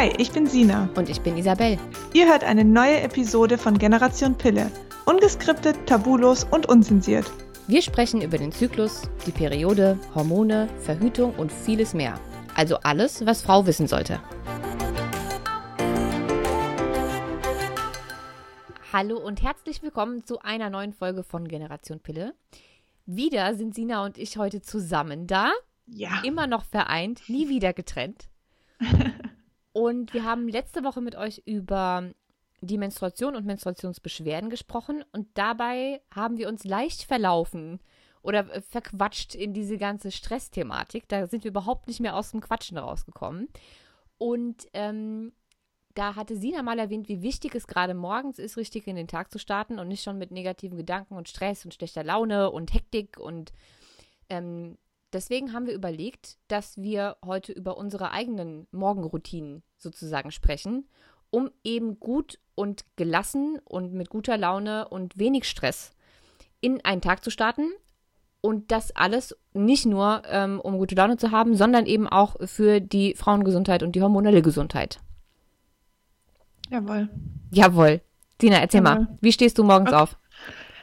Hi, ich bin Sina. Und ich bin Isabel. Ihr hört eine neue Episode von Generation Pille. Ungeskriptet, tabulos und unzensiert. Wir sprechen über den Zyklus, die Periode, Hormone, Verhütung und vieles mehr. Also alles, was Frau wissen sollte. Hallo und herzlich willkommen zu einer neuen Folge von Generation Pille. Wieder sind Sina und ich heute zusammen da. Ja. Immer noch vereint, nie wieder getrennt. und wir haben letzte Woche mit euch über die Menstruation und Menstruationsbeschwerden gesprochen und dabei haben wir uns leicht verlaufen oder äh, verquatscht in diese ganze Stressthematik. Da sind wir überhaupt nicht mehr aus dem Quatschen rausgekommen. Und ähm, da hatte Sina mal erwähnt, wie wichtig es gerade morgens ist, richtig in den Tag zu starten und nicht schon mit negativen Gedanken und Stress und schlechter Laune und Hektik. Und ähm, deswegen haben wir überlegt, dass wir heute über unsere eigenen Morgenroutinen sozusagen sprechen, um eben gut und gelassen und mit guter Laune und wenig Stress in einen Tag zu starten. Und das alles nicht nur, ähm, um gute Laune zu haben, sondern eben auch für die Frauengesundheit und die hormonelle Gesundheit. Jawohl. Jawohl. Tina, erzähl Jawohl. mal, wie stehst du morgens Okay. auf?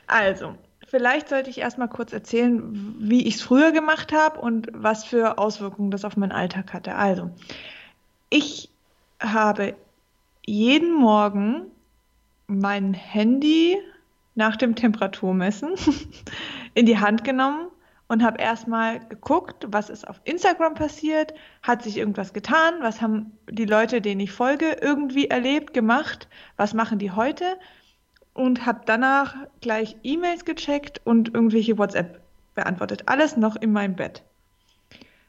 Also, vielleicht sollte ich erstmal kurz erzählen, wie ich es früher gemacht habe und was für Auswirkungen das auf meinen Alltag hatte. Also, ich habe jeden Morgen mein Handy nach dem Temperaturmessen in die Hand genommen und habe erstmal geguckt, was ist auf Instagram passiert, hat sich irgendwas getan, was haben die Leute, denen ich folge, irgendwie erlebt, gemacht, was machen die heute und habe danach gleich E-Mails gecheckt und irgendwelche WhatsApp beantwortet. Alles noch in meinem Bett.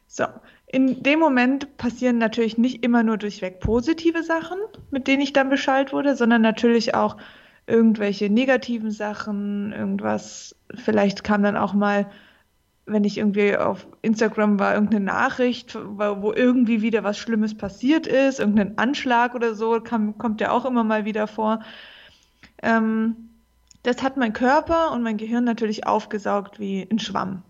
So, in dem Moment passieren natürlich nicht immer nur durchweg positive Sachen, mit denen ich dann Bescheid wurde, sondern natürlich auch irgendwelche negativen Sachen, irgendwas. Vielleicht kam dann auch mal, wenn ich irgendwie auf Instagram war, irgendeine Nachricht, wo wo irgendwie wieder was Schlimmes passiert ist, irgendein Anschlag oder so, kam, kommt ja auch immer mal wieder vor. Ähm, das hat mein Körper und mein Gehirn natürlich aufgesaugt wie ein Schwamm.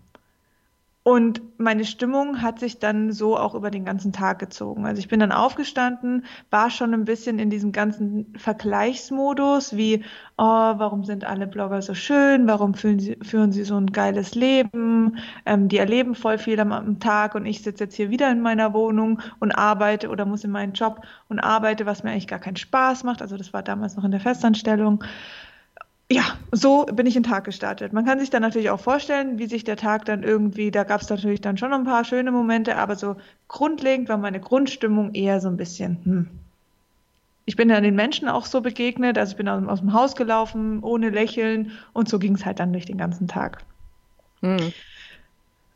Und meine Stimmung hat sich dann so auch über den ganzen Tag gezogen. Also ich bin dann aufgestanden, war schon ein bisschen in diesem ganzen Vergleichsmodus, wie, oh, warum sind alle Blogger so schön, warum führen sie, führen sie so ein geiles Leben, ähm, die erleben voll viel am, am Tag und ich sitze jetzt hier wieder in meiner Wohnung und arbeite oder muss in meinen Job und arbeite, was mir eigentlich gar keinen Spaß macht. Also das war damals noch in der Festanstellung ja, so bin ich in den Tag gestartet. Man kann sich dann natürlich auch vorstellen, wie sich der Tag dann irgendwie, da gab es natürlich dann schon ein paar schöne Momente, aber so grundlegend war meine Grundstimmung eher so ein bisschen, hm. Ich bin dann den Menschen auch so begegnet, also ich bin aus, aus dem Haus gelaufen, ohne Lächeln und so ging es halt dann durch den ganzen Tag. Hm.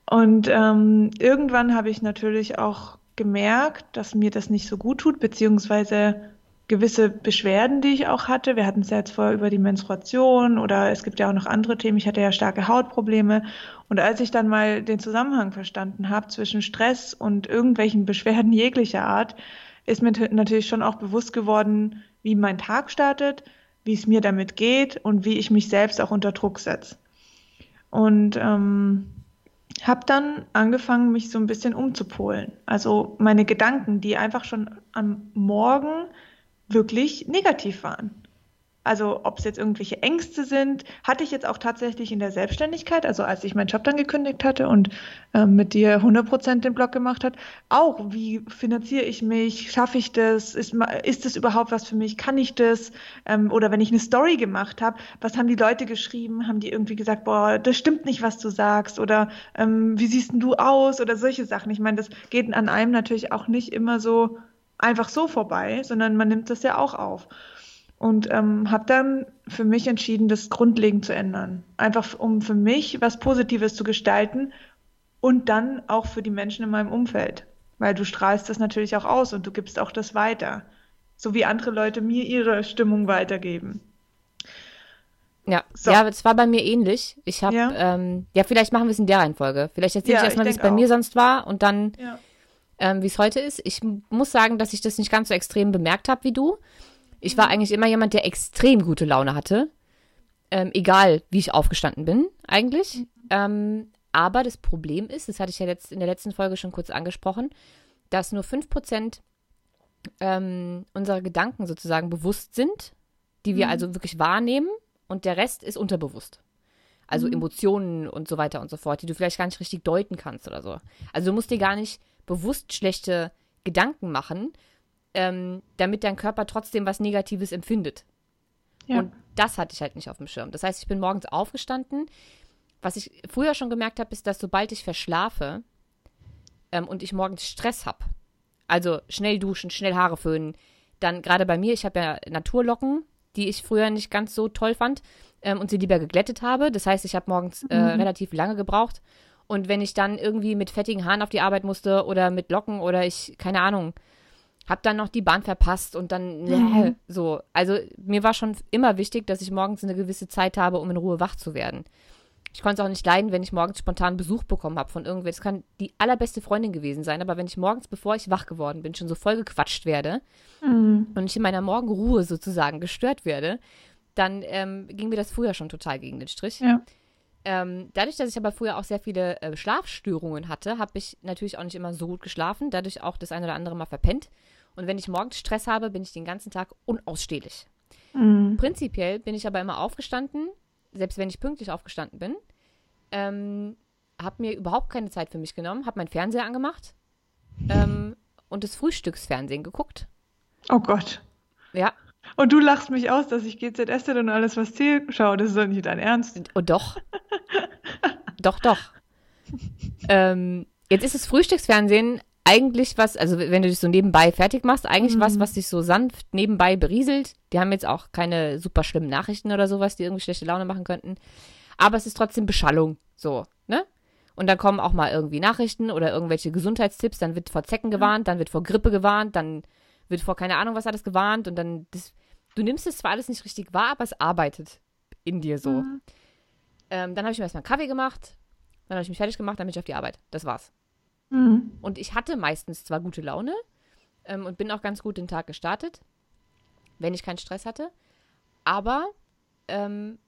Und ähm, irgendwann habe ich natürlich auch gemerkt, dass mir das nicht so gut tut, beziehungsweise gewisse Beschwerden, die ich auch hatte. Wir hatten es ja jetzt vorher über die Menstruation oder es gibt ja auch noch andere Themen. Ich hatte ja starke Hautprobleme. Und als ich dann mal den Zusammenhang verstanden habe zwischen Stress und irgendwelchen Beschwerden jeglicher Art, ist mir natürlich schon auch bewusst geworden, wie mein Tag startet, wie es mir damit geht und wie ich mich selbst auch unter Druck setze. Und ähm, habe dann angefangen, mich so ein bisschen umzupolen. Also meine Gedanken, die einfach schon am Morgen wirklich negativ waren. Also ob es jetzt irgendwelche Ängste sind, hatte ich jetzt auch tatsächlich in der Selbstständigkeit, also als ich meinen Job dann gekündigt hatte und ähm, mit dir 100% den Blog gemacht hat, auch wie finanziere ich mich, schaffe ich das, ist, ist das überhaupt was für mich, kann ich das? Ähm, oder wenn ich eine Story gemacht habe, was haben die Leute geschrieben? Haben die irgendwie gesagt, boah, das stimmt nicht, was du sagst oder ähm, wie siehst denn du aus oder solche Sachen. Ich meine, das geht an einem natürlich auch nicht immer so einfach so vorbei, sondern man nimmt das ja auch auf. Und ähm, habe dann für mich entschieden, das grundlegend zu ändern. Einfach um für mich was Positives zu gestalten und dann auch für die Menschen in meinem Umfeld. Weil du strahlst das natürlich auch aus und du gibst auch das weiter. So wie andere Leute mir ihre Stimmung weitergeben. Ja, So. ja, es war bei mir ähnlich. Ich habe, Ja. Ähm, ja, vielleicht machen wir es in der Reihenfolge. Vielleicht erzähle Ja, ich erstmal, wie es bei mir auch. sonst war und dann, Ja. Ähm, wie es heute ist. Ich muss sagen, dass ich das nicht ganz so extrem bemerkt habe wie du. Ich Mhm. war eigentlich immer jemand, der extrem gute Laune hatte. Ähm, egal, wie ich aufgestanden bin, eigentlich. Mhm. Ähm, aber das Problem ist, das hatte ich ja letzt, in der letzten Folge schon kurz angesprochen, dass nur 5% ähm, unsere Gedanken sozusagen bewusst sind, die wir Mhm. also wirklich wahrnehmen und der Rest ist unterbewusst. Also Mhm. Emotionen und so weiter und so fort, die du vielleicht gar nicht richtig deuten kannst oder so. Also du musst dir gar nicht bewusst schlechte Gedanken machen, ähm, damit dein Körper trotzdem was Negatives empfindet. Ja. Und das hatte ich halt nicht auf dem Schirm. Das heißt, ich bin morgens aufgestanden. Was ich früher schon gemerkt habe, ist, dass sobald ich verschlafe ähm, und ich morgens Stress habe, also schnell duschen, schnell Haare föhnen, dann gerade bei mir, ich habe ja Naturlocken, die ich früher nicht ganz so toll fand ähm, und sie lieber geglättet habe. Das heißt, ich habe morgens äh, Mhm. relativ lange gebraucht. Und wenn ich dann irgendwie mit fettigen Haaren auf die Arbeit musste oder mit Locken oder ich, keine Ahnung, hab dann noch die Bahn verpasst und dann Mhm. so. Also mir war schon immer wichtig, dass ich morgens eine gewisse Zeit habe, um in Ruhe wach zu werden. Ich konnte es auch nicht leiden, wenn ich morgens spontan Besuch bekommen habe von irgendwer. Das kann die allerbeste Freundin gewesen sein, aber wenn ich morgens, bevor ich wach geworden bin, schon so voll gequatscht werde Mhm. und ich in meiner Morgenruhe sozusagen gestört werde, dann ähm, ging mir das früher schon total gegen den Strich. Ja. Ähm, dadurch, dass ich aber früher auch sehr viele äh, Schlafstörungen hatte, habe ich natürlich auch nicht immer so gut geschlafen, dadurch auch das eine oder andere Mal verpennt. Und wenn ich morgens Stress habe, bin ich den ganzen Tag unausstehlich. Mhm. Prinzipiell bin ich aber immer aufgestanden, selbst wenn ich pünktlich aufgestanden bin, ähm, habe mir überhaupt keine Zeit für mich genommen, habe meinen Fernseher angemacht ähm, und das Frühstücksfernsehen geguckt. Oh Gott. Ja, Und du lachst mich aus, dass ich GZSZ und alles, was zählt, schaue. Das ist doch nicht dein Ernst. Oh, doch. doch, doch. Ähm, jetzt ist das Frühstücksfernsehen eigentlich was, also wenn du dich so nebenbei fertig machst, eigentlich Mhm. was, was dich so sanft nebenbei berieselt. Die haben jetzt auch keine super schlimmen Nachrichten oder sowas, die irgendwie schlechte Laune machen könnten. Aber es ist trotzdem Beschallung, so, ne? Und dann kommen auch mal irgendwie Nachrichten oder irgendwelche Gesundheitstipps, dann wird vor Zecken gewarnt, dann wird vor Grippe gewarnt, dann wird vor keine Ahnung was alles gewarnt und dann, das, du nimmst es zwar alles nicht richtig wahr, aber es arbeitet in dir so. Mhm. Ähm, dann habe ich mir erstmal einen Kaffee gemacht, dann habe ich mich fertig gemacht, dann bin ich auf die Arbeit. Das war's. Mhm. Und ich hatte meistens zwar gute Laune ähm, und bin auch ganz gut den Tag gestartet, wenn ich keinen Stress hatte, aber ähm,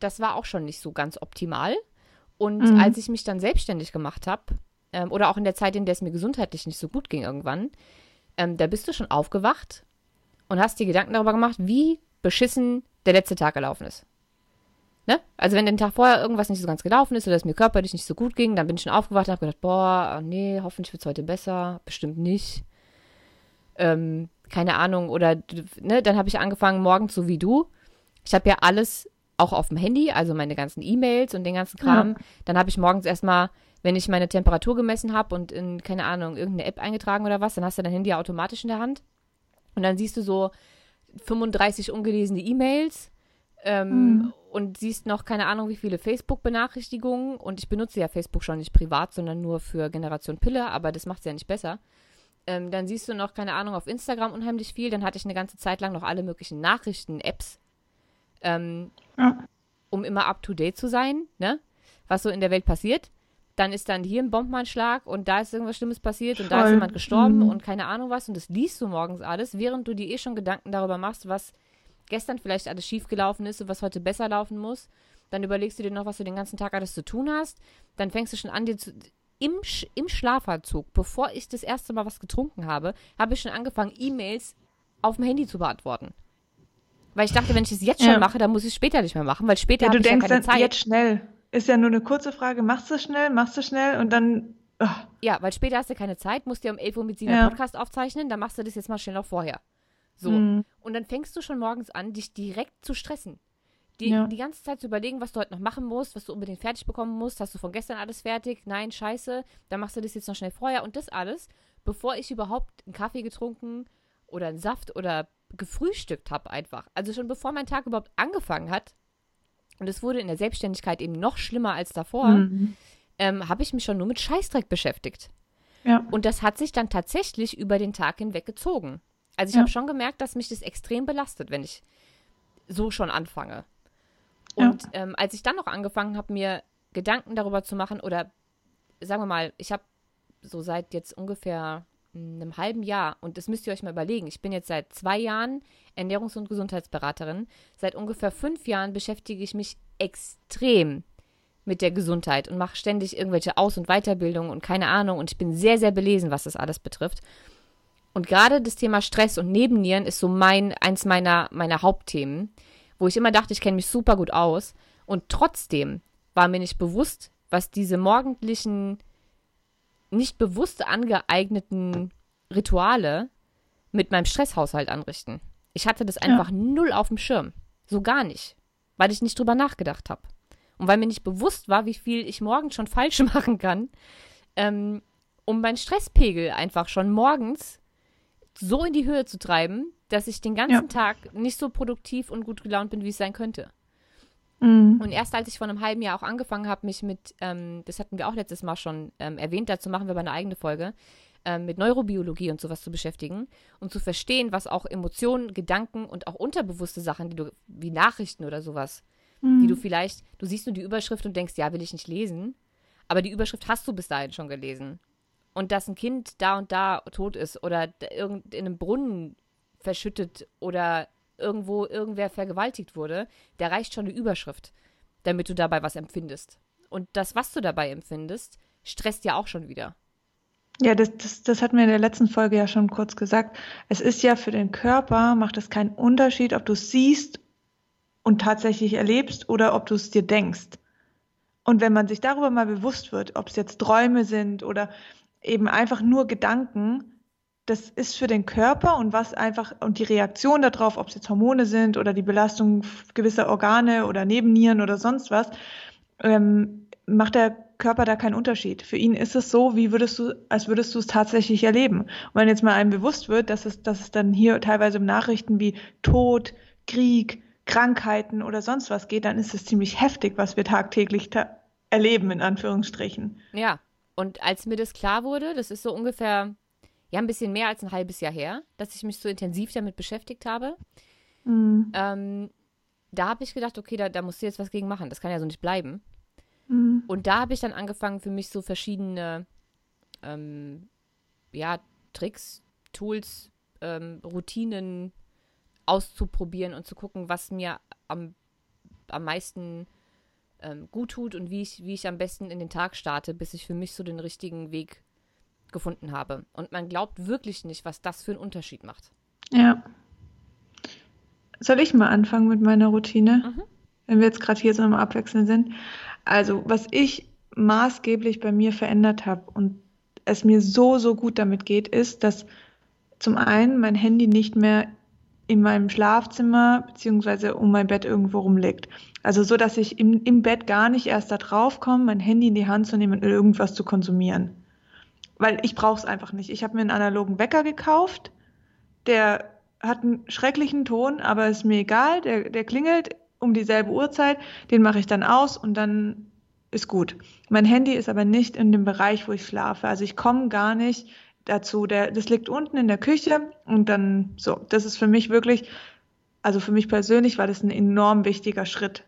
das war auch schon nicht so ganz optimal. Und Mhm. als ich mich dann selbstständig gemacht habe, ähm, oder auch in der Zeit, in der es mir gesundheitlich nicht so gut ging irgendwann, ähm, da bist du schon aufgewacht und hast dir Gedanken darüber gemacht, wie beschissen der letzte Tag gelaufen ist. Ne? Also wenn den Tag vorher irgendwas nicht so ganz gelaufen ist oder es mir körperlich nicht so gut ging, dann bin ich schon aufgewacht und habe gedacht, boah, nee, hoffentlich wird es heute besser, bestimmt nicht. Ähm, keine Ahnung, oder ne, dann habe ich angefangen, morgens so wie du. Ich habe ja alles auch auf dem Handy, also meine ganzen E-Mails und den ganzen Kram. Dann habe ich morgens erstmal, wenn ich meine Temperatur gemessen habe und in, keine Ahnung, irgendeine App eingetragen oder was, dann hast du dein Handy automatisch in der Hand. Und dann siehst du so 35 ungelesene E-Mails ähm, Mhm. und siehst noch keine Ahnung, wie viele Facebook-Benachrichtigungen. Und ich benutze ja Facebook schon nicht privat, sondern nur für Generation Pille, aber das macht es ja nicht besser. Ähm, dann siehst du noch, keine Ahnung, auf Instagram unheimlich viel. Dann hatte ich eine ganze Zeit lang noch alle möglichen Nachrichten-Apps, ähm, Ja. um immer up-to-date zu sein, ne? Was so in der Welt passiert. Dann ist dann hier ein Bombenanschlag und da ist irgendwas Schlimmes passiert und da ist jemand gestorben Mhm. und keine Ahnung was. Und das liest du morgens alles, während du dir eh schon Gedanken darüber machst, was gestern vielleicht alles schiefgelaufen ist und was heute besser laufen muss. Dann überlegst du dir noch, was du den ganzen Tag alles zu tun hast. Dann fängst du schon an, dir zu, im, Sch im Schlafanzug, bevor ich das erste Mal was getrunken habe, habe ich schon angefangen, E-Mails auf dem Handy zu beantworten. Weil ich dachte, wenn ich es jetzt schon Ja. mache, dann muss ich es später nicht mehr machen, weil später Ja, habe du ich ja denkst keine dann Zeit. jetzt schnell. Ist ja nur eine kurze Frage. Machst du schnell, machst du schnell und dann. ah, Ja, weil später hast du keine Zeit, musst dir um 11 Uhr mit Sina Ja. Podcast aufzeichnen, dann machst du das jetzt mal schnell noch vorher. So. mhm. Und dann fängst du schon morgens an, dich direkt zu stressen. Die, Ja. die ganze Zeit zu überlegen, was du heute noch machen musst, was du unbedingt fertig bekommen musst. Hast du von gestern alles fertig? Nein, scheiße. Dann machst du das jetzt noch schnell vorher. Und das alles, bevor ich überhaupt einen Kaffee getrunken oder einen Saft oder gefrühstückt habe einfach. Also schon bevor mein Tag überhaupt angefangen hat. Und es wurde in der Selbstständigkeit eben noch schlimmer als davor, Mhm. ähm, habe ich mich schon nur mit Scheißdreck beschäftigt. Ja. Und das hat sich dann tatsächlich über den Tag hinweg gezogen. Also ich Ja. habe schon gemerkt, dass mich das extrem belastet, wenn ich so schon anfange. Ja. Und ähm, als ich dann noch angefangen habe, mir Gedanken darüber zu machen, oder sagen wir mal, ich habe so seit jetzt ungefähr einem halben Jahr, und das müsst ihr euch mal überlegen, ich bin jetzt seit zwei Jahren Ernährungs- und Gesundheitsberaterin. Seit ungefähr fünf Jahren beschäftige ich mich extrem mit der Gesundheit und mache ständig irgendwelche Aus- und Weiterbildungen und keine Ahnung. Und ich bin sehr, sehr belesen, was das alles betrifft. Und gerade das Thema Stress und Nebennieren ist so mein, eins meiner, meiner Hauptthemen, wo ich immer dachte, ich kenne mich super gut aus. Und trotzdem war mir nicht bewusst, was diese morgendlichen, nicht bewusst angeeigneten Rituale mit meinem Stresshaushalt anrichten. Ich hatte das einfach ja. null auf dem Schirm. So gar nicht. Weil ich nicht drüber nachgedacht habe. Und weil mir nicht bewusst war, wie viel ich morgens schon falsch machen kann, ähm, um meinen Stresspegel einfach schon morgens so in die Höhe zu treiben, dass ich den ganzen ja. Tag nicht so produktiv und gut gelaunt bin, wie es sein könnte. Mhm. Und erst als ich vor einem halben Jahr auch angefangen habe, mich mit, ähm, das hatten wir auch letztes Mal schon ähm, erwähnt, dazu machen wir aber eine eigene Folge, ähm, mit Neurobiologie und sowas zu beschäftigen und zu verstehen, was auch Emotionen, Gedanken und auch unterbewusste Sachen, die du, wie Nachrichten oder sowas, mhm. die du vielleicht, du siehst nur die Überschrift und denkst, ja, will ich nicht lesen, aber die Überschrift hast du bis dahin schon gelesen. Und dass ein Kind da und da tot ist oder in einem Brunnen verschüttet oder irgendwo irgendwer vergewaltigt wurde, da reicht schon eine Überschrift, damit du dabei was empfindest. Und das, was du dabei empfindest, stresst ja auch schon wieder. Ja, das, das, das hatten wir in der letzten Folge ja schon kurz gesagt. Es ist ja für den Körper, macht es keinen Unterschied, ob du es siehst und tatsächlich erlebst oder ob du es dir denkst. Und wenn man sich darüber mal bewusst wird, ob es jetzt Träume sind oder eben einfach nur Gedanken, das ist für den Körper und was einfach und die Reaktion darauf, ob es jetzt Hormone sind oder die Belastung gewisser Organe oder Nebennieren oder sonst was, ähm, macht der Körper da keinen Unterschied. Für ihn ist es so, wie würdest du, als würdest du es tatsächlich erleben. Und wenn jetzt mal einem bewusst wird, dass es, dass es dann hier teilweise um Nachrichten wie Tod, Krieg, Krankheiten oder sonst was geht, dann ist es ziemlich heftig, was wir tagtäglich ta erleben, in Anführungsstrichen. Ja, und als mir das klar wurde, das ist so ungefähr, ja, ein bisschen mehr als ein halbes Jahr her, dass ich mich so intensiv damit beschäftigt habe, mhm. ähm, da habe ich gedacht, okay, da, da musst du jetzt was gegen machen. Das kann ja so nicht bleiben. Mhm. Und da habe ich dann angefangen, für mich so verschiedene ähm, ja, Tricks, Tools, ähm, Routinen auszuprobieren und zu gucken, was mir am, am meisten ähm, gut tut und wie ich, wie ich am besten in den Tag starte, bis ich für mich so den richtigen Weg gefunden habe. Und man glaubt wirklich nicht, was das für einen Unterschied macht. Ja. Soll ich mal anfangen mit meiner Routine? Mhm. Wenn wir jetzt gerade hier so am Abwechseln sind. Also, was ich maßgeblich bei mir verändert habe und es mir so, so gut damit geht, ist, dass zum einen mein Handy nicht mehr in meinem Schlafzimmer beziehungsweise um mein Bett irgendwo rumliegt. Also so, dass ich im, im Bett gar nicht erst da drauf komme, mein Handy in die Hand zu nehmen und irgendwas zu konsumieren. Weil ich brauche es einfach nicht. Ich habe mir einen analogen Wecker gekauft, der hat einen schrecklichen Ton, aber ist mir egal, der, der klingelt um dieselbe Uhrzeit, den mache ich dann aus und dann ist gut. Mein Handy ist aber nicht in dem Bereich, wo ich schlafe. Also ich komme gar nicht dazu. Der, das liegt unten in der Küche und dann so. Das ist für mich wirklich, also für mich persönlich war das ein enorm wichtiger Schritt.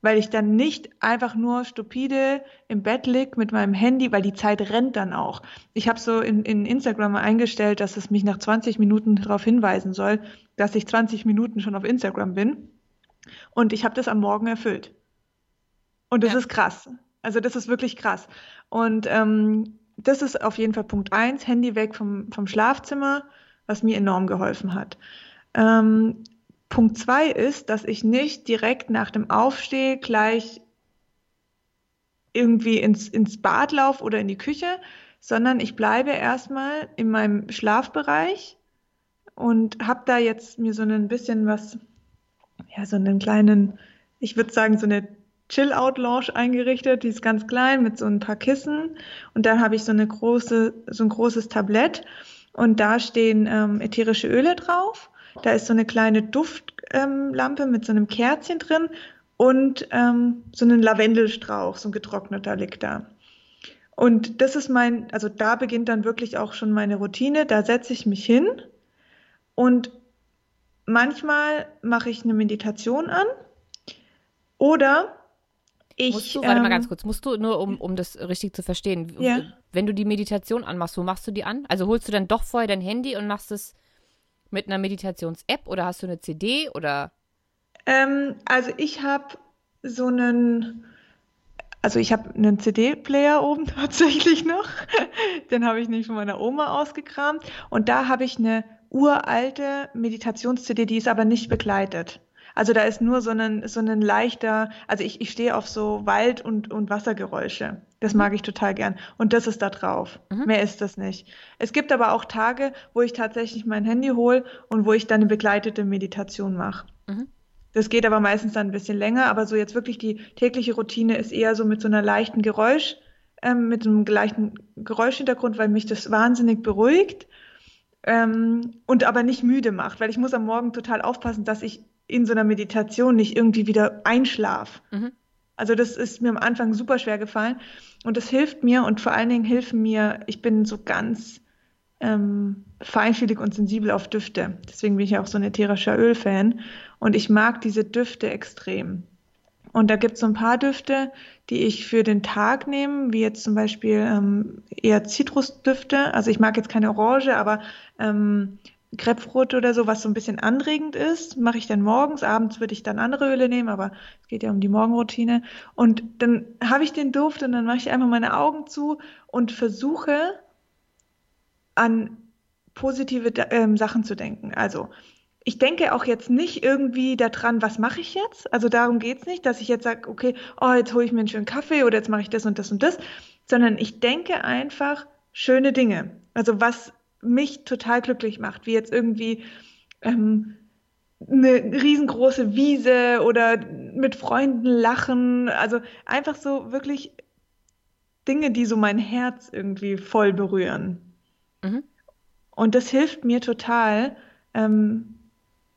Weil ich dann nicht einfach nur stupide im Bett lieg mit meinem Handy, weil die Zeit rennt dann auch. Ich habe so in, in Instagram eingestellt, dass es mich nach 20 Minuten darauf hinweisen soll, dass ich 20 Minuten schon auf Instagram bin. Und ich habe das am Morgen erfüllt. Und das ja. ist krass. Also das ist wirklich krass. Und ähm, das ist auf jeden Fall Punkt eins, Handy weg vom, vom Schlafzimmer, was mir enorm geholfen hat. Ähm, Punkt zwei ist, dass ich nicht direkt nach dem Aufsteh gleich irgendwie ins, ins Bad laufe oder in die Küche, sondern ich bleibe erstmal in meinem Schlafbereich und habe da jetzt mir so ein bisschen was, ja, so einen kleinen, ich würde sagen, so eine Chill-Out-Lounge eingerichtet, die ist ganz klein mit so ein paar Kissen und dann habe ich so eine große, so ein großes Tablett und da stehen ähm, ätherische Öle drauf. Da ist so eine kleine Duftlampe ähm, mit so einem Kerzchen drin und ähm, so ein Lavendelstrauch, so ein getrockneter liegt da. Und das ist mein, also da beginnt dann wirklich auch schon meine Routine. Da setze ich mich hin und manchmal mache ich eine Meditation an oder ich, musst du, warte ähm, mal ganz kurz, musst du nur, um, um das richtig zu verstehen, ja. wenn du die Meditation anmachst, wo machst du die an? Also holst du dann doch vorher dein Handy und machst es mit einer Meditations-App oder hast du eine CD oder? Ähm, also ich habe so einen, also ich habe einen CD-Player oben tatsächlich noch. Den habe ich nämlich von meiner Oma ausgekramt. Und da habe ich eine uralte Meditations-CD, die ist aber nicht begleitet. Also da ist nur so ein, so ein leichter, also ich, ich stehe auf so Wald- und, und Wassergeräusche. Das mag ich total gern. Und das ist da drauf. Mhm. Mehr ist das nicht. Es gibt aber auch Tage, wo ich tatsächlich mein Handy hole und wo ich dann eine begleitete Meditation mache. Mhm. Das geht aber meistens dann ein bisschen länger, aber so jetzt wirklich die tägliche Routine ist eher so mit so einer leichten Geräusch, ähm, mit einem leichten Geräuschhintergrund, weil mich das wahnsinnig beruhigt ähm, und aber nicht müde macht, weil ich muss am Morgen total aufpassen, dass ich in so einer Meditation nicht irgendwie wieder einschlaf. Mhm. Also das ist mir am Anfang super schwer gefallen und das hilft mir und vor allen Dingen hilfen mir, ich bin so ganz ähm, feinfühlig und sensibel auf Düfte. Deswegen bin ich auch so ein ätherischer Öl-Fan und ich mag diese Düfte extrem. Und da gibt es so ein paar Düfte, die ich für den Tag nehme, wie jetzt zum Beispiel ähm, eher Zitrusdüfte. Also ich mag jetzt keine Orange, aber ähm, Grapefruit oder so, was so ein bisschen anregend ist, mache ich dann morgens. Abends würde ich dann andere Öle nehmen, aber es geht ja um die Morgenroutine. Und dann habe ich den Duft und dann mache ich einfach meine Augen zu und versuche an positive ähm, Sachen zu denken. Also ich denke auch jetzt nicht irgendwie daran, was mache ich jetzt? Also darum geht es nicht, dass ich jetzt sage, okay, oh, jetzt hole ich mir einen schönen Kaffee oder jetzt mache ich das und das und das, sondern ich denke einfach schöne Dinge. Also was mich total glücklich macht, wie jetzt irgendwie ähm, eine riesengroße Wiese oder mit Freunden lachen. Also einfach so wirklich Dinge, die so mein Herz irgendwie voll berühren. Mhm. Und das hilft mir total, ähm,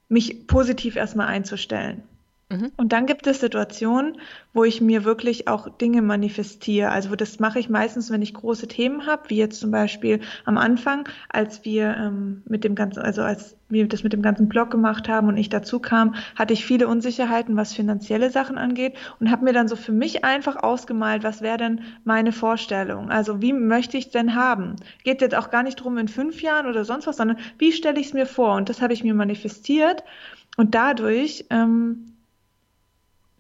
mich positiv erstmal einzustellen. Mhm. Und dann gibt es Situationen, wo ich mir wirklich auch Dinge manifestiere. Also das mache ich meistens, wenn ich große Themen habe, wie jetzt zum Beispiel am Anfang, als wir ähm, mit dem ganzen, also als wir das mit dem ganzen Blog gemacht haben und ich dazu kam, hatte ich viele Unsicherheiten, was finanzielle Sachen angeht und habe mir dann so für mich einfach ausgemalt, was wäre denn meine Vorstellung? Also wie möchte ich es denn haben? Geht jetzt auch gar nicht drum in fünf Jahren oder sonst was, sondern wie stelle ich es mir vor? Und das habe ich mir manifestiert und dadurch ähm,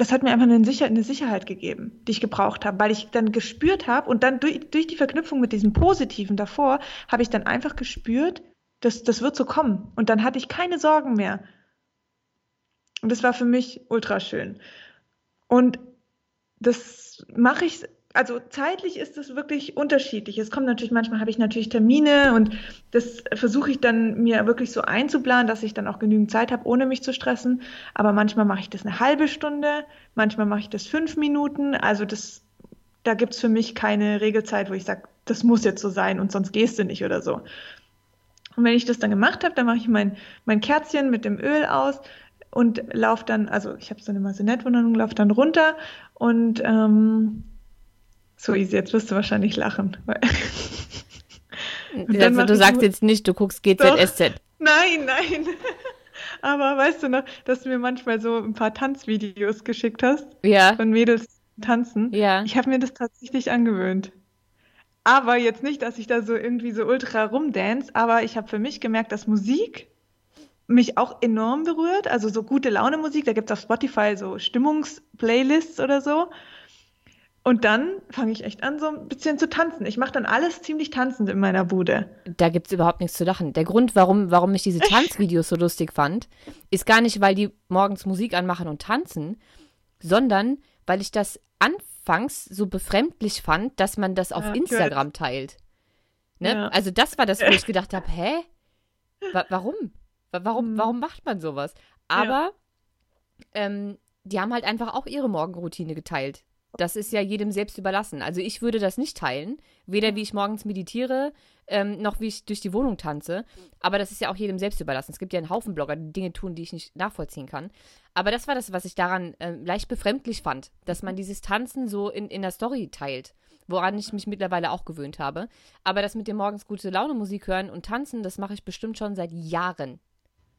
das hat mir einfach eine, Sicher eine Sicherheit gegeben, die ich gebraucht habe, weil ich dann gespürt habe und dann durch, durch die Verknüpfung mit diesem Positiven davor, habe ich dann einfach gespürt, dass das wird so kommen. Und dann hatte ich keine Sorgen mehr. Und das war für mich ultra schön. Und das mache ich also zeitlich ist es wirklich unterschiedlich. Es kommt natürlich, manchmal habe ich natürlich Termine und das versuche ich dann mir wirklich so einzuplanen, dass ich dann auch genügend Zeit habe, ohne mich zu stressen. Aber manchmal mache ich das eine halbe Stunde, manchmal mache ich das fünf Minuten. Also das, da gibt es für mich keine Regelzeit, wo ich sage, das muss jetzt so sein und sonst gehst du nicht oder so. Und wenn ich das dann gemacht habe, dann mache ich mein, mein Kerzchen mit dem Öl aus und laufe dann, also ich habe so eine Masonettwunderung, laufe dann runter und ähm, so easy, jetzt wirst du wahrscheinlich lachen. also, du sagst jetzt nicht, du guckst GZSZ. Doch. Nein, nein. Aber weißt du noch, dass du mir manchmal so ein paar Tanzvideos geschickt hast? Ja. Von Mädels tanzen? Ja. Ich habe mir das tatsächlich angewöhnt. Aber jetzt nicht, dass ich da so irgendwie so ultra rumdance, aber ich habe für mich gemerkt, dass Musik mich auch enorm berührt. Also so gute Laune Musik, da gibt es auf Spotify so Stimmungsplaylists oder so. Und dann fange ich echt an, so ein bisschen zu tanzen. Ich mache dann alles ziemlich tanzend in meiner Bude. Da gibt es überhaupt nichts zu lachen. Der Grund, warum, warum ich diese Tanzvideos so lustig fand, ist gar nicht, weil die morgens Musik anmachen und tanzen, sondern weil ich das anfangs so befremdlich fand, dass man das auf ja, Instagram gehört. teilt. Ne? Ja. Also das war das, wo ich gedacht habe, hä? Wa warum? Warum, mhm. warum macht man sowas? Aber ja. ähm, die haben halt einfach auch ihre Morgenroutine geteilt. Das ist ja jedem selbst überlassen. Also ich würde das nicht teilen, weder wie ich morgens meditiere, ähm, noch wie ich durch die Wohnung tanze. Aber das ist ja auch jedem selbst überlassen. Es gibt ja einen Haufen Blogger, die Dinge tun, die ich nicht nachvollziehen kann. Aber das war das, was ich daran äh, leicht befremdlich fand, dass man dieses Tanzen so in, in der Story teilt, woran ich mich mittlerweile auch gewöhnt habe. Aber das mit dem morgens gute Laune Musik hören und tanzen, das mache ich bestimmt schon seit Jahren.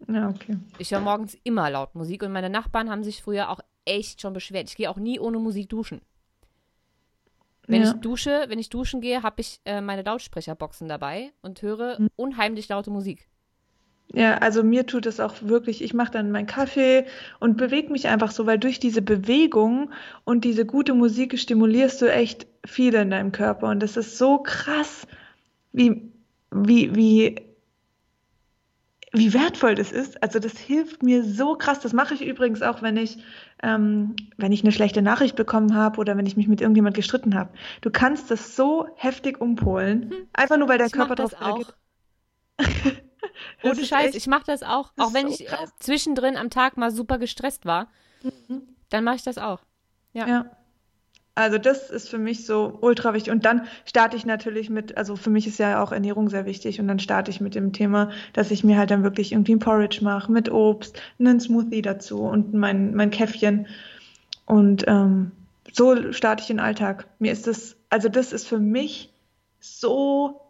Ja, okay. Ich höre morgens immer laut Musik und meine Nachbarn haben sich früher auch echt schon beschwert. Ich gehe auch nie ohne Musik duschen. Wenn ja. ich dusche, wenn ich duschen gehe, habe ich äh, meine Lautsprecherboxen dabei und höre mhm. unheimlich laute Musik. Ja, also mir tut es auch wirklich, ich mache dann meinen Kaffee und bewege mich einfach so, weil durch diese Bewegung und diese gute Musik stimulierst du echt viel in deinem Körper und das ist so krass, wie, wie, wie, wie wertvoll das ist. Also das hilft mir so krass. Das mache ich übrigens auch, wenn ich, ähm, wenn ich eine schlechte Nachricht bekommen habe oder wenn ich mich mit irgendjemand gestritten habe. Du kannst das so heftig umpolen, hm. einfach nur weil der ich Körper drauf reagiert. Ohne Scheiß, ich mache das auch. Das auch wenn so ich äh, zwischendrin am Tag mal super gestresst war, mhm. dann mache ich das auch. Ja. ja. Also das ist für mich so ultra wichtig. Und dann starte ich natürlich mit, also für mich ist ja auch Ernährung sehr wichtig. Und dann starte ich mit dem Thema, dass ich mir halt dann wirklich irgendwie ein Porridge mache mit Obst, einen Smoothie dazu und mein, mein Käffchen. Und ähm, so starte ich den Alltag. Mir ist das, also das ist für mich so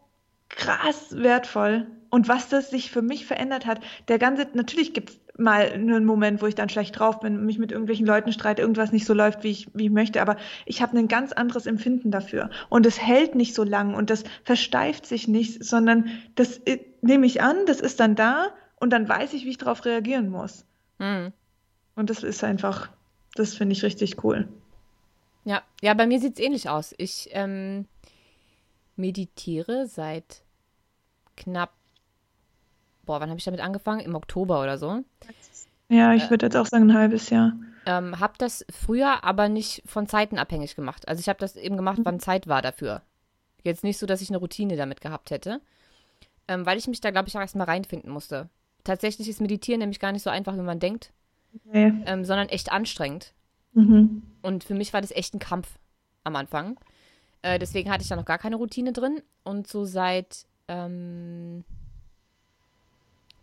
krass wertvoll. Und was das sich für mich verändert hat, der ganze, natürlich gibt es mal einen Moment, wo ich dann schlecht drauf bin, mich mit irgendwelchen Leuten streite, irgendwas nicht so läuft, wie ich, wie ich möchte, aber ich habe ein ganz anderes Empfinden dafür. Und es hält nicht so lang und das versteift sich nicht, sondern das äh, nehme ich an, das ist dann da und dann weiß ich, wie ich darauf reagieren muss. Mhm. Und das ist einfach, das finde ich richtig cool. Ja, ja, bei mir sieht es ähnlich aus. Ich ähm, meditiere seit knapp, boah, wann habe ich damit angefangen? Im Oktober oder so. Ja, ich würde jetzt auch sagen ein halbes Jahr. Ähm, habe das früher aber nicht von Zeiten abhängig gemacht. Also ich habe das eben gemacht, wann Zeit war dafür. Jetzt nicht so, dass ich eine Routine damit gehabt hätte. Ähm, weil ich mich da, glaube ich, auch erstmal reinfinden musste. Tatsächlich ist Meditieren nämlich gar nicht so einfach, wie man denkt. Nee. Ähm, sondern echt anstrengend. Mhm. Und für mich war das echt ein Kampf am Anfang. Äh, deswegen hatte ich da noch gar keine Routine drin. Und so seit, ähm,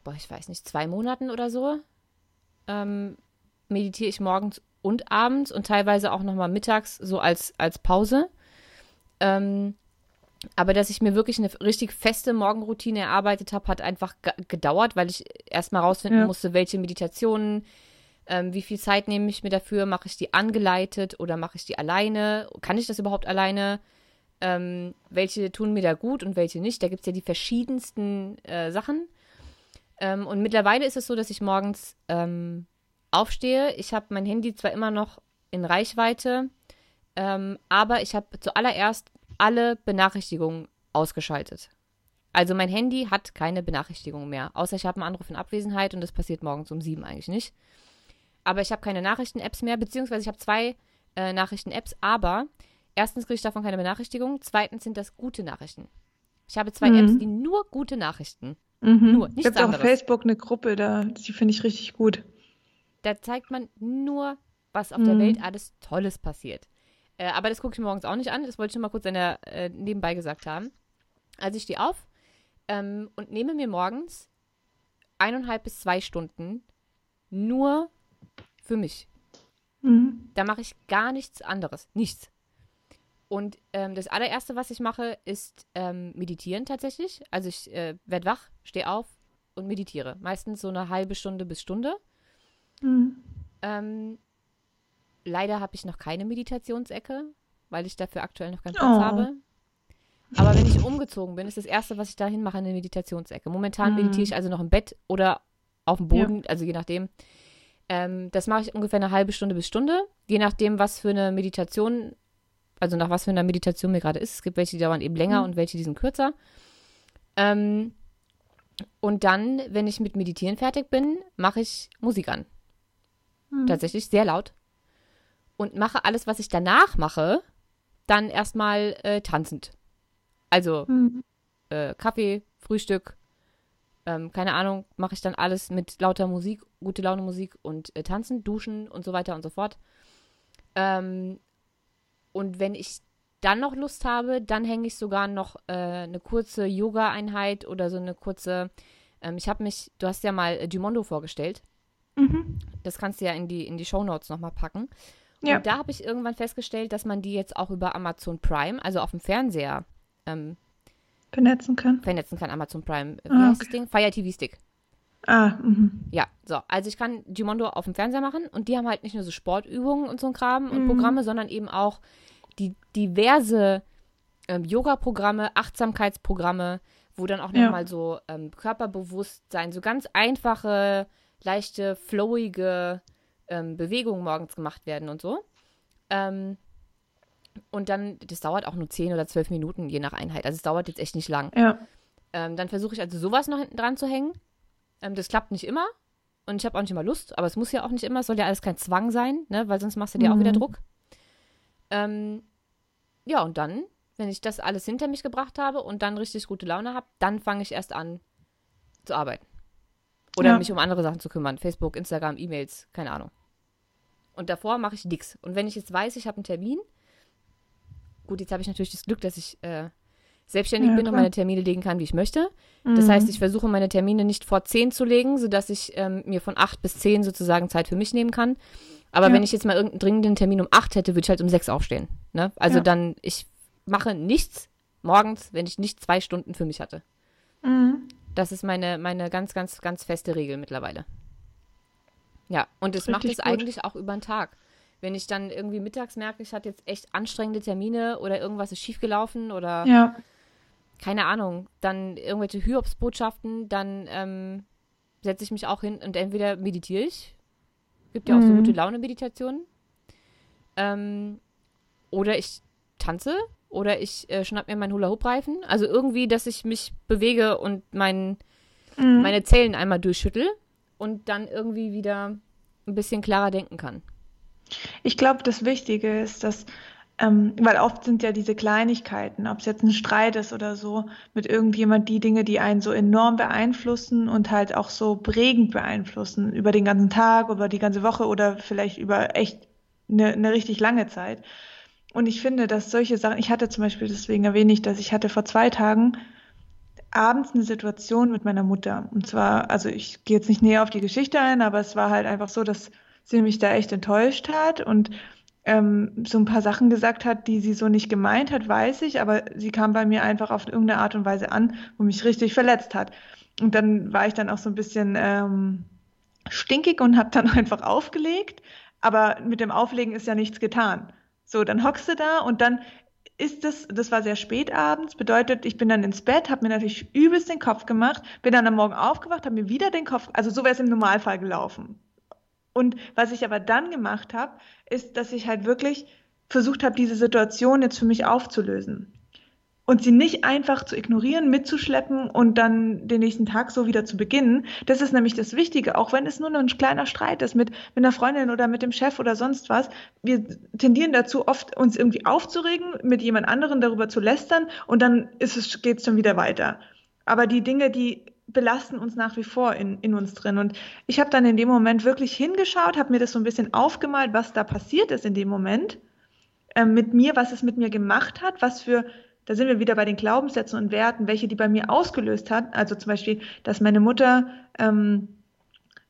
boah, ich weiß nicht, zwei Monaten oder so, ähm, meditiere ich morgens und abends und teilweise auch nochmal mittags, so als, als Pause. Ähm, aber dass ich mir wirklich eine richtig feste Morgenroutine erarbeitet habe, hat einfach gedauert, weil ich erstmal rausfinden ja. musste, welche Meditationen, ähm, wie viel Zeit nehme ich mir dafür, mache ich die angeleitet oder mache ich die alleine, kann ich das überhaupt alleine, ähm, welche tun mir da gut und welche nicht. Da gibt es ja die verschiedensten äh, Sachen. Ähm, und mittlerweile ist es so, dass ich morgens ähm, aufstehe. Ich habe mein Handy zwar immer noch in Reichweite, ähm, aber ich habe zuallererst alle Benachrichtigungen ausgeschaltet. Also mein Handy hat keine Benachrichtigungen mehr, außer ich habe einen Anruf in Abwesenheit und das passiert morgens um sieben eigentlich nicht. Aber ich habe keine Nachrichten-Apps mehr, beziehungsweise ich habe zwei äh, Nachrichten-Apps, aber erstens kriege ich davon keine Benachrichtigungen, zweitens sind das gute Nachrichten. Ich habe zwei mhm. Apps, die nur gute Nachrichten Mhm. Nur, nichts Gibt anderes. auf Facebook eine Gruppe, da, die finde ich richtig gut. Da zeigt man nur, was auf mhm. der Welt alles Tolles passiert. Äh, aber das gucke ich mir morgens auch nicht an. Das wollte ich schon mal kurz der, äh, nebenbei gesagt haben. Also ich stehe auf ähm, und nehme mir morgens eineinhalb bis zwei Stunden nur für mich. Mhm. Da mache ich gar nichts anderes. Nichts. Und ähm, das allererste, was ich mache, ist ähm, meditieren tatsächlich. Also ich äh, werde wach, stehe auf und meditiere. Meistens so eine halbe Stunde bis Stunde. Mhm. Ähm, leider habe ich noch keine Meditationsecke, weil ich dafür aktuell noch keinen Platz oh. habe. Aber wenn ich umgezogen bin, ist das Erste, was ich dahin mache, eine Meditationsecke. Momentan mhm. meditiere ich also noch im Bett oder auf dem Boden, ja. also je nachdem. Ähm, das mache ich ungefähr eine halbe Stunde bis Stunde, je nachdem, was für eine Meditation also nach was für einer Meditation mir gerade ist. Es gibt welche, die dauern eben länger mhm. und welche, die sind kürzer. Ähm, und dann, wenn ich mit Meditieren fertig bin, mache ich Musik an. Mhm. Tatsächlich sehr laut. Und mache alles, was ich danach mache, dann erstmal äh, tanzend. Also mhm. äh, Kaffee, Frühstück, ähm, keine Ahnung, mache ich dann alles mit lauter Musik, gute Laune Musik und äh, tanzen, duschen und so weiter und so fort. Ähm, und wenn ich dann noch Lust habe, dann hänge ich sogar noch äh, eine kurze Yoga-Einheit oder so eine kurze. Ähm, ich habe mich, du hast ja mal äh, Dumondo vorgestellt. Mhm. Das kannst du ja in die, in die Shownotes nochmal packen. Ja. Und da habe ich irgendwann festgestellt, dass man die jetzt auch über Amazon Prime, also auf dem Fernseher, ähm, vernetzen kann. Vernetzen kann, Amazon Prime. Wie ah, heißt okay. das Ding? Fire TV Stick. Ah, mhm. Ja, so. Also ich kann Gimondo auf dem Fernseher machen und die haben halt nicht nur so Sportübungen und so ein Kram und mhm. Programme, sondern eben auch die diverse ähm, Yoga-Programme, Achtsamkeitsprogramme, wo dann auch Ja. nochmal so ähm, Körperbewusstsein, so ganz einfache, leichte, flowige ähm, Bewegungen morgens gemacht werden und so. Ähm, und dann, das dauert auch nur 10 oder 12 Minuten, je nach Einheit. Also es dauert jetzt echt nicht lang. Ja. Ähm, dann versuche ich also sowas noch hinten dran zu hängen. Ähm, das klappt nicht immer. Und ich habe auch nicht immer Lust, aber es muss ja auch nicht immer, es soll ja alles kein Zwang sein, ne? weil sonst machst du dir auch wieder Mhm. Druck. Ähm, ja, und dann, wenn ich das alles hinter mich gebracht habe und dann richtig gute Laune habe, dann fange ich erst an zu arbeiten. Oder Ja. mich um andere Sachen zu kümmern. Facebook, Instagram, E-Mails, keine Ahnung. Und davor mache ich nix. Und wenn ich jetzt weiß, ich habe einen Termin, gut, jetzt habe ich natürlich das Glück, dass ich äh, selbstständig Ja, bin und klar. meine Termine legen kann, wie ich möchte. Das Mhm. heißt, ich versuche meine Termine nicht vor 10 zu legen, sodass ich ähm, mir von 8 bis 10 sozusagen Zeit für mich nehmen kann. Aber Ja. wenn ich jetzt mal irgendeinen dringenden Termin um 8 hätte, würde ich halt um 6 aufstehen. Ne? Also Ja. dann, ich mache nichts morgens, wenn ich nicht zwei Stunden für mich hatte. Mhm. Das ist meine, meine ganz, ganz, ganz feste Regel mittlerweile. Ja, und es macht es gut. eigentlich auch über den Tag. Wenn ich dann irgendwie mittags merke, ich hatte jetzt echt anstrengende Termine oder irgendwas ist schiefgelaufen oder Ja. Keine Ahnung, dann irgendwelche Hyobs-Botschaften, dann ähm, setze ich mich auch hin und entweder meditiere ich, gibt ja auch so Mhm. gute Laune-Meditationen, ähm, oder ich tanze oder ich äh, schnapp mir meinen Hula-Hoop-Reifen, also irgendwie, dass ich mich bewege und mein, Mhm. meine Zellen einmal durchschüttel und dann irgendwie wieder ein bisschen klarer denken kann. Ich glaube, das Wichtige ist, dass, ähm, weil oft sind ja diese Kleinigkeiten, ob es jetzt ein Streit ist oder so, mit irgendjemand die Dinge, die einen so enorm beeinflussen und halt auch so prägend beeinflussen über den ganzen Tag, über die ganze Woche oder vielleicht über echt eine, eine richtig lange Zeit. Und ich finde, dass solche Sachen, ich hatte zum Beispiel, deswegen erwähne ich das, ich hatte vor zwei Tagen abends eine Situation mit meiner Mutter. Und zwar, also ich gehe jetzt nicht näher auf die Geschichte ein, aber es war halt einfach so, dass sie mich da echt enttäuscht hat und ähm, so ein paar Sachen gesagt hat, die sie so nicht gemeint hat, weiß ich, aber sie kam bei mir einfach auf irgendeine Art und Weise an, wo mich richtig verletzt hat. Und dann war ich dann auch so ein bisschen ähm, stinkig und habe dann einfach aufgelegt, aber mit dem Auflegen ist ja nichts getan. So, dann hockst du da und dann ist das, das war sehr spät abends, bedeutet, ich bin dann ins Bett, habe mir natürlich übelst den Kopf gemacht, bin dann am Morgen aufgewacht, habe mir wieder den Kopf, also so wäre es im Normalfall gelaufen. Und was ich aber dann gemacht habe, ist, dass ich halt wirklich versucht habe, diese Situation jetzt für mich aufzulösen. Und sie nicht einfach zu ignorieren, mitzuschleppen und dann den nächsten Tag so wieder zu beginnen. Das ist nämlich das Wichtige, auch wenn es nur ein kleiner Streit ist mit, mit einer Freundin oder mit dem Chef oder sonst was. Wir tendieren dazu, oft uns irgendwie aufzuregen, mit jemand anderem darüber zu lästern und dann ist es, geht's schon wieder weiter. Aber die Dinge, die belasten uns nach wie vor in, in uns drin. Und ich habe dann in dem Moment wirklich hingeschaut, habe mir das so ein bisschen aufgemalt, was da passiert ist in dem Moment äh, mit mir, was es mit mir gemacht hat, was für, da sind wir wieder bei den Glaubenssätzen und Werten, welche die bei mir ausgelöst hat. Also zum Beispiel, dass meine Mutter ähm,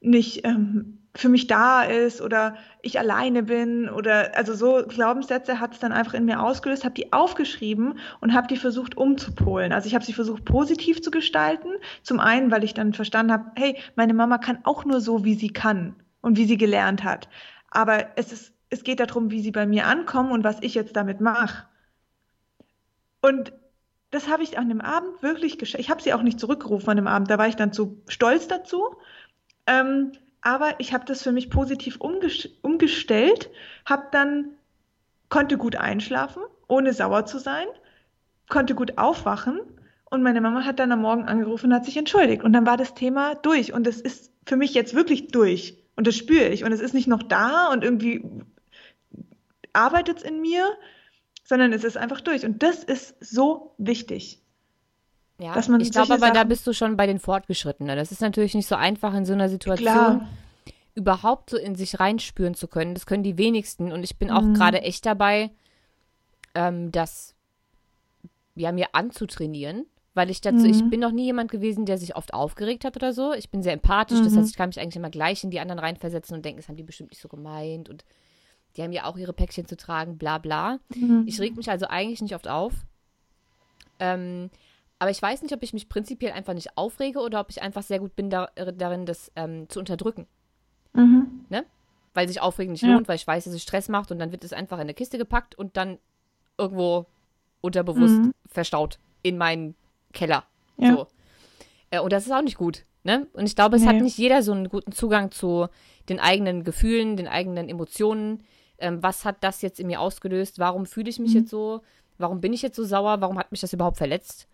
nicht ähm, für mich da ist oder ich alleine bin oder also so Glaubenssätze hat es dann einfach in mir ausgelöst, habe die aufgeschrieben und habe die versucht umzupolen. Also ich habe sie versucht positiv zu gestalten. Zum einen, weil ich dann verstanden habe, hey, meine Mama kann auch nur so, wie sie kann und wie sie gelernt hat. Aber es ist es geht darum, wie sie bei mir ankommen und was ich jetzt damit mache. Und das habe ich an dem Abend wirklich geschafft. Ich habe sie auch nicht zurückgerufen an dem Abend, da war ich dann zu stolz dazu. Ähm, aber ich habe das für mich positiv umges umgestellt, habe dann konnte gut einschlafen, ohne sauer zu sein, konnte gut aufwachen und meine Mama hat dann am Morgen angerufen und hat sich entschuldigt. Und dann war das Thema durch und es ist für mich jetzt wirklich durch und das spüre ich. Und es ist nicht noch da und irgendwie arbeitet es in mir, sondern es ist einfach durch. Und das ist so wichtig. Ja, Dass man ich glaube aber, da bist du schon bei den Fortgeschrittenen. Das ist natürlich nicht so einfach in so einer Situation Klar. überhaupt so in sich reinspüren zu können. Das können die wenigsten. Und ich bin auch Mhm. gerade echt dabei, ähm, das ja mir anzutrainieren, weil ich dazu, ich Mhm. bin noch nie jemand gewesen, der sich oft aufgeregt hat oder so. Ich bin sehr empathisch, das Mhm. heißt, ich kann mich eigentlich immer gleich in die anderen reinversetzen und denken, das haben die bestimmt nicht so gemeint und die haben ja auch ihre Päckchen zu tragen, bla bla. Mhm. Ich reg mich also eigentlich nicht oft auf. Ähm, aber ich weiß nicht, ob ich mich prinzipiell einfach nicht aufrege oder ob ich einfach sehr gut bin da, darin, das ähm, zu unterdrücken. Mhm. Weil sich Aufregen nicht Ja. lohnt, weil ich weiß, dass es Stress macht und dann wird es einfach in eine Kiste gepackt und dann irgendwo unterbewusst Mhm. verstaut in meinen Keller. Ja. So. Äh, und das ist auch nicht gut. Ne? Und ich glaube, es nee. hat nicht jeder so einen guten Zugang zu den eigenen Gefühlen, den eigenen Emotionen. Ähm, was hat das jetzt in mir ausgelöst? Warum fühle ich mich mhm. jetzt so? Warum bin ich jetzt so sauer? Warum hat mich das überhaupt verletzt?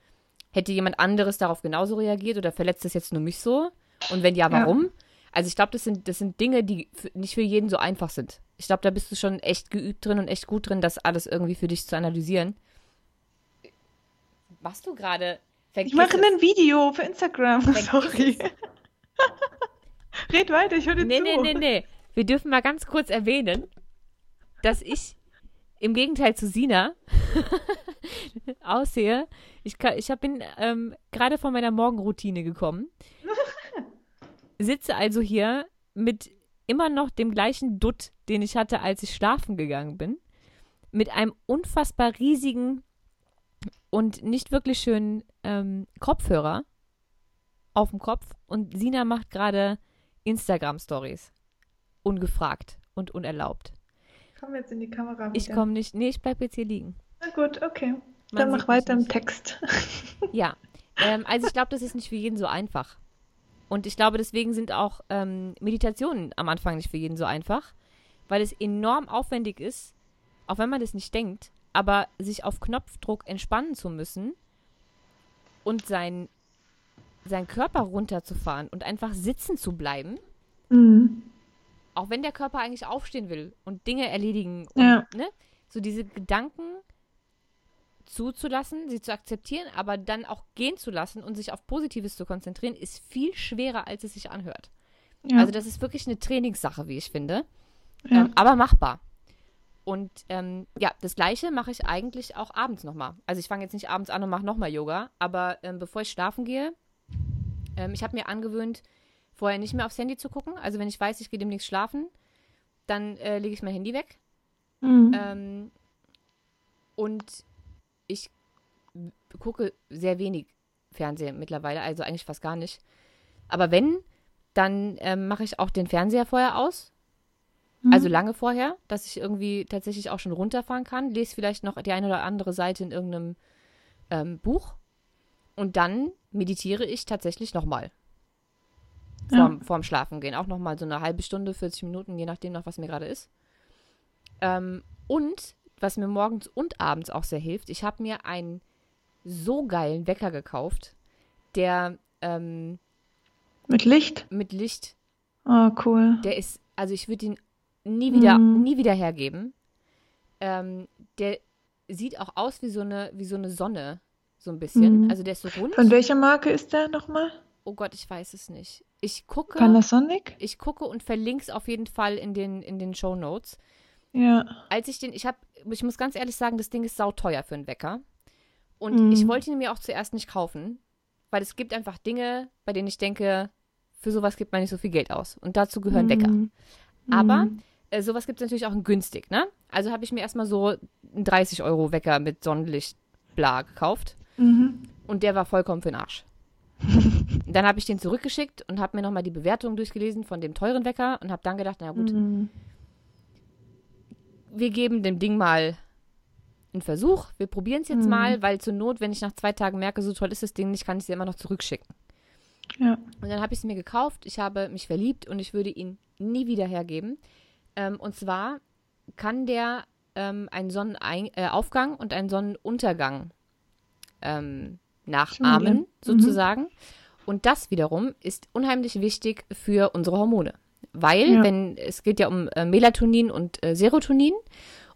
Hätte jemand anderes darauf genauso reagiert oder verletzt es jetzt nur mich so? Und wenn ja, warum? Ja. Also ich glaube, das sind, das sind Dinge, die nicht für jeden so einfach sind. Ich glaube, da bist du schon echt geübt drin und echt gut drin, das alles irgendwie für dich zu analysieren. Machst du gerade? Ich mache ein Video für Instagram. Vergiss Sorry. Red weiter, ich höre dir nee, zu. Nee, nee, nee. Wir dürfen mal ganz kurz erwähnen, dass ich im Gegenteil zu Sina aussehe. Ich, kann, ich hab, bin ähm, gerade von meiner Morgenroutine gekommen. Sitze also hier mit immer noch dem gleichen Dutt, den ich hatte, als ich schlafen gegangen bin. Mit einem unfassbar riesigen und nicht wirklich schönen ähm, Kopfhörer auf dem Kopf. Und Sina macht gerade Instagram-Stories. Ungefragt und unerlaubt. Komm jetzt in die Kamera. Wieder. Ich komme nicht. Nee, ich bleib jetzt hier liegen. Na gut, okay. Man Dann mach weiter im Text. ja. Ähm, also ich glaube, das ist nicht für jeden so einfach. Und ich glaube, deswegen sind auch ähm, Meditationen am Anfang nicht für jeden so einfach, weil es enorm aufwendig ist, auch wenn man das nicht denkt, aber sich auf Knopfdruck entspannen zu müssen und sein, seinen Körper runterzufahren und einfach sitzen zu bleiben. Mhm. Auch wenn der Körper eigentlich aufstehen will und Dinge erledigen. Und, ja. ne? So diese Gedanken zuzulassen, sie zu akzeptieren, aber dann auch gehen zu lassen und sich auf Positives zu konzentrieren, ist viel schwerer, als es sich anhört. Ja. Also das ist wirklich eine Trainingssache, wie ich finde. Ja. Ähm, aber machbar. Und ähm, ja, das gleiche mache ich eigentlich auch abends nochmal. Also ich fange jetzt nicht abends an und mache nochmal Yoga, aber ähm, bevor ich schlafen gehe, ähm, ich habe mir angewöhnt, vorher nicht mehr aufs Handy zu gucken. Also wenn ich weiß, ich gehe demnächst schlafen, dann äh, lege ich mein Handy weg. Mhm. Ähm, und ich gucke sehr wenig Fernsehen mittlerweile, also eigentlich fast gar nicht. Aber wenn, dann ähm, mache ich auch den Fernseher vorher aus. Mhm. Also lange vorher, dass ich irgendwie tatsächlich auch schon runterfahren kann. Lese vielleicht noch die eine oder andere Seite in irgendeinem ähm, Buch. Und dann meditiere ich tatsächlich nochmal. Vorm, ja. vorm Schlafen gehen. Auch nochmal so eine halbe Stunde, 40 Minuten, je nachdem noch, was mir gerade ist. Ähm, und was mir morgens und abends auch sehr hilft, ich habe mir einen so geilen Wecker gekauft, der ähm, mit Licht? Mit Licht. Oh, cool. Der ist, also ich würde ihn nie wieder, mm. nie wieder hergeben. Ähm, der sieht auch aus wie so eine, wie so eine Sonne, so ein bisschen. Mm. Also der ist so rund. Von welcher Marke ist der nochmal? Oh Gott, ich weiß es nicht. Ich gucke. Panasonic? Ich gucke und verlinke es auf jeden Fall in den, in den Show Notes. Ja. Als ich den, ich habe, ich muss ganz ehrlich sagen, das Ding ist sauteuer für einen Wecker. Und mhm. ich wollte ihn mir auch zuerst nicht kaufen, weil es gibt einfach Dinge, bei denen ich denke, für sowas gibt man nicht so viel Geld aus. Und dazu gehören mhm. Wecker. Aber mhm. äh, sowas gibt es natürlich auch in günstig, ne? Also habe ich mir erstmal so einen 30-Euro-Wecker mit Sonnenlicht bla gekauft. Mhm. Und der war vollkommen für den Arsch. dann habe ich den zurückgeschickt und habe mir nochmal die Bewertung durchgelesen von dem teuren Wecker und habe dann gedacht, na gut, mhm wir geben dem Ding mal einen Versuch. Wir probieren es jetzt mhm. mal, weil zur Not, wenn ich nach zwei Tagen merke, so toll ist das Ding nicht, kann ich sie immer noch zurückschicken. Ja. Und dann habe ich es mir gekauft. Ich habe mich verliebt und ich würde ihn nie wieder hergeben. Ähm, und zwar kann der ähm, einen Sonnenaufgang äh, und einen Sonnenuntergang ähm, nachahmen, mhm. sozusagen. Mhm. Und das wiederum ist unheimlich wichtig für unsere Hormone weil, ja. wenn es geht ja um äh, Melatonin und äh, Serotonin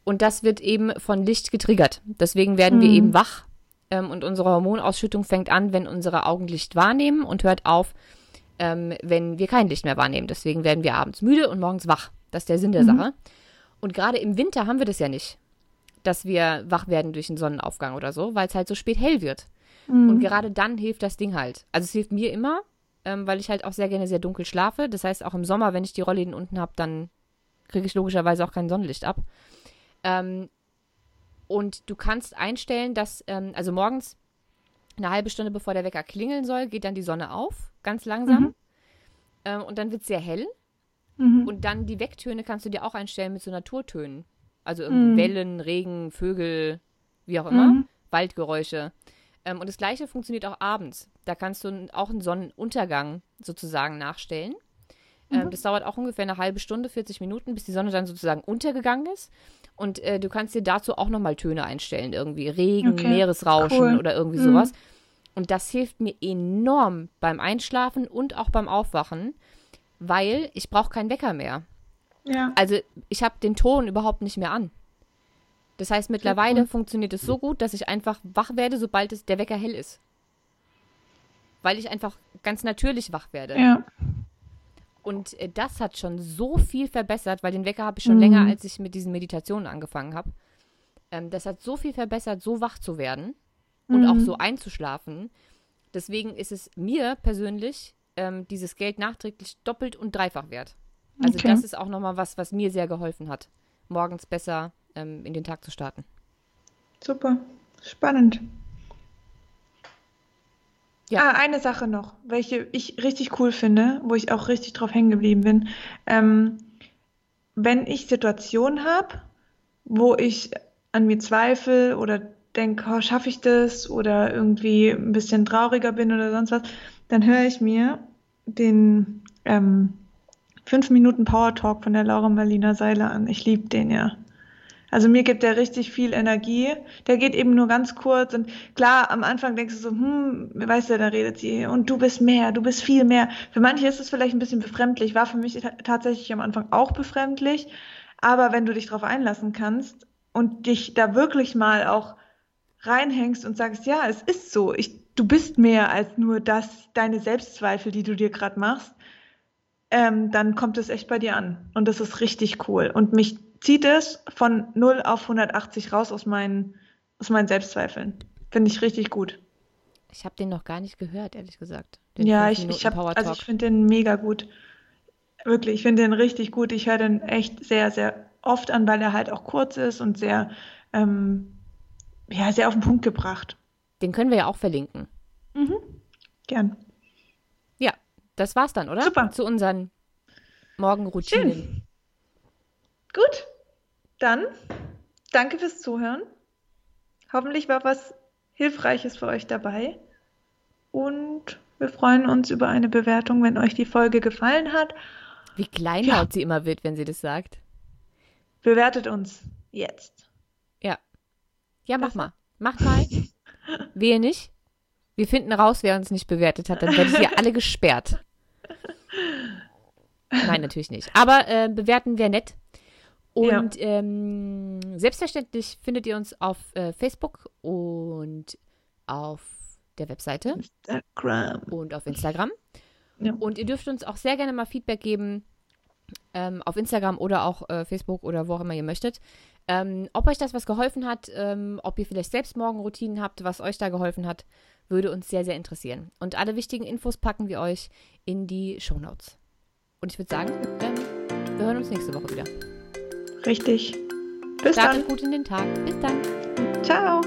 und das wird eben von Licht getriggert. Deswegen werden mhm. wir eben wach ähm, und unsere Hormonausschüttung fängt an, wenn unsere Augen Licht wahrnehmen und hört auf, ähm, wenn wir kein Licht mehr wahrnehmen. Deswegen werden wir abends müde und morgens wach. Das ist der Sinn der mhm. Sache. Und gerade im Winter haben wir das ja nicht, dass wir wach werden durch einen Sonnenaufgang oder so, weil es halt so spät hell wird. Mhm. Und gerade dann hilft das Ding halt. Also es hilft mir immer, ähm, weil ich halt auch sehr gerne sehr dunkel schlafe. Das heißt, auch im Sommer, wenn ich die Rollläden unten habe, dann kriege ich logischerweise auch kein Sonnenlicht ab. Ähm, und du kannst einstellen, dass, ähm, also morgens eine halbe Stunde bevor der Wecker klingeln soll, geht dann die Sonne auf, ganz langsam. Mhm. Ähm, und dann wird es sehr hell. Mhm. Und dann die Wecktöne kannst du dir auch einstellen mit so Naturtönen. Also mhm. Wellen, Regen, Vögel, wie auch immer, mhm. Waldgeräusche. Ähm, und das gleiche funktioniert auch abends. Da kannst du auch einen Sonnenuntergang sozusagen nachstellen. Ähm, mhm. das dauert auch ungefähr eine halbe Stunde, 40 Minuten, bis die Sonne dann sozusagen untergegangen ist. Und äh, du kannst dir dazu auch nochmal Töne einstellen, irgendwie Regen, okay. Meeresrauschen cool. oder irgendwie mhm. sowas. Und das hilft mir enorm beim Einschlafen und auch beim Aufwachen, weil ich brauche keinen Wecker mehr. Ja. Also ich habe den Ton überhaupt nicht mehr an. Das heißt, mittlerweile funktioniert es so gut, dass ich einfach wach werde, sobald es der Wecker hell ist. Weil ich einfach ganz natürlich wach werde. Ja. Und äh, das hat schon so viel verbessert, weil den Wecker habe ich schon mhm. länger, als ich mit diesen Meditationen angefangen habe. Ähm, das hat so viel verbessert, so wach zu werden und mhm. auch so einzuschlafen. Deswegen ist es mir persönlich ähm, dieses Geld nachträglich doppelt und dreifach wert. Also okay. das ist auch nochmal was, was mir sehr geholfen hat, morgens besser ähm, in den Tag zu starten. Super, spannend. Ja. Ah, eine Sache noch, welche ich richtig cool finde, wo ich auch richtig drauf hängen geblieben bin. Ähm, wenn ich Situationen habe, wo ich an mir zweifle oder denke, oh, schaffe ich das oder irgendwie ein bisschen trauriger bin oder sonst was, dann höre ich mir den ähm, 5 Minuten Power Talk von der Laura Marlina Seiler an. Ich liebe den ja. Also mir gibt der richtig viel Energie. Der geht eben nur ganz kurz und klar, am Anfang denkst du so, hm, weißt du, da redet sie und du bist mehr, du bist viel mehr. Für manche ist es vielleicht ein bisschen befremdlich, war für mich tatsächlich am Anfang auch befremdlich. Aber wenn du dich darauf einlassen kannst und dich da wirklich mal auch reinhängst und sagst, ja, es ist so, ich, du bist mehr als nur das, deine Selbstzweifel, die du dir gerade machst, ähm, dann kommt es echt bei dir an. Und das ist richtig cool. Und mich zieht es von 0 auf 180 raus aus meinen, aus meinen Selbstzweifeln. Finde ich richtig gut. Ich habe den noch gar nicht gehört, ehrlich gesagt. ja, ich, ich habe, also ich finde den mega gut. Wirklich, ich finde den richtig gut. Ich höre den echt sehr, sehr oft an, weil er halt auch kurz ist und sehr, ähm, ja, sehr auf den Punkt gebracht. Den können wir ja auch verlinken. Mhm. Gern. Ja, das war's dann, oder? Super. Zu unseren Morgenroutinen. Schön. Gut, dann danke fürs Zuhören. Hoffentlich war was Hilfreiches für euch dabei. Und wir freuen uns über eine Bewertung, wenn euch die Folge gefallen hat. Wie kleinlaut ja. sie immer wird, wenn sie das sagt. Bewertet uns jetzt. Ja. Ja, mach mal. Mach mal. Wehe nicht. Wir finden raus, wer uns nicht bewertet hat. Dann werdet ihr alle gesperrt. Nein, natürlich nicht. Aber äh, bewerten wäre nett. Und ja. ähm, selbstverständlich findet ihr uns auf äh, Facebook und auf der Webseite. Instagram. Und auf Instagram. Ja. Und ihr dürft uns auch sehr gerne mal Feedback geben ähm, auf Instagram oder auch äh, Facebook oder wo auch immer ihr möchtet. Ähm, ob euch das was geholfen hat, ähm, ob ihr vielleicht selbst Morgenroutinen habt, was euch da geholfen hat, würde uns sehr, sehr interessieren. Und alle wichtigen Infos packen wir euch in die Show Notes. Und ich würde sagen, wir hören uns nächste Woche wieder. Richtig. Bis Startet dann. gut in den Tag. Bis dann. Ciao.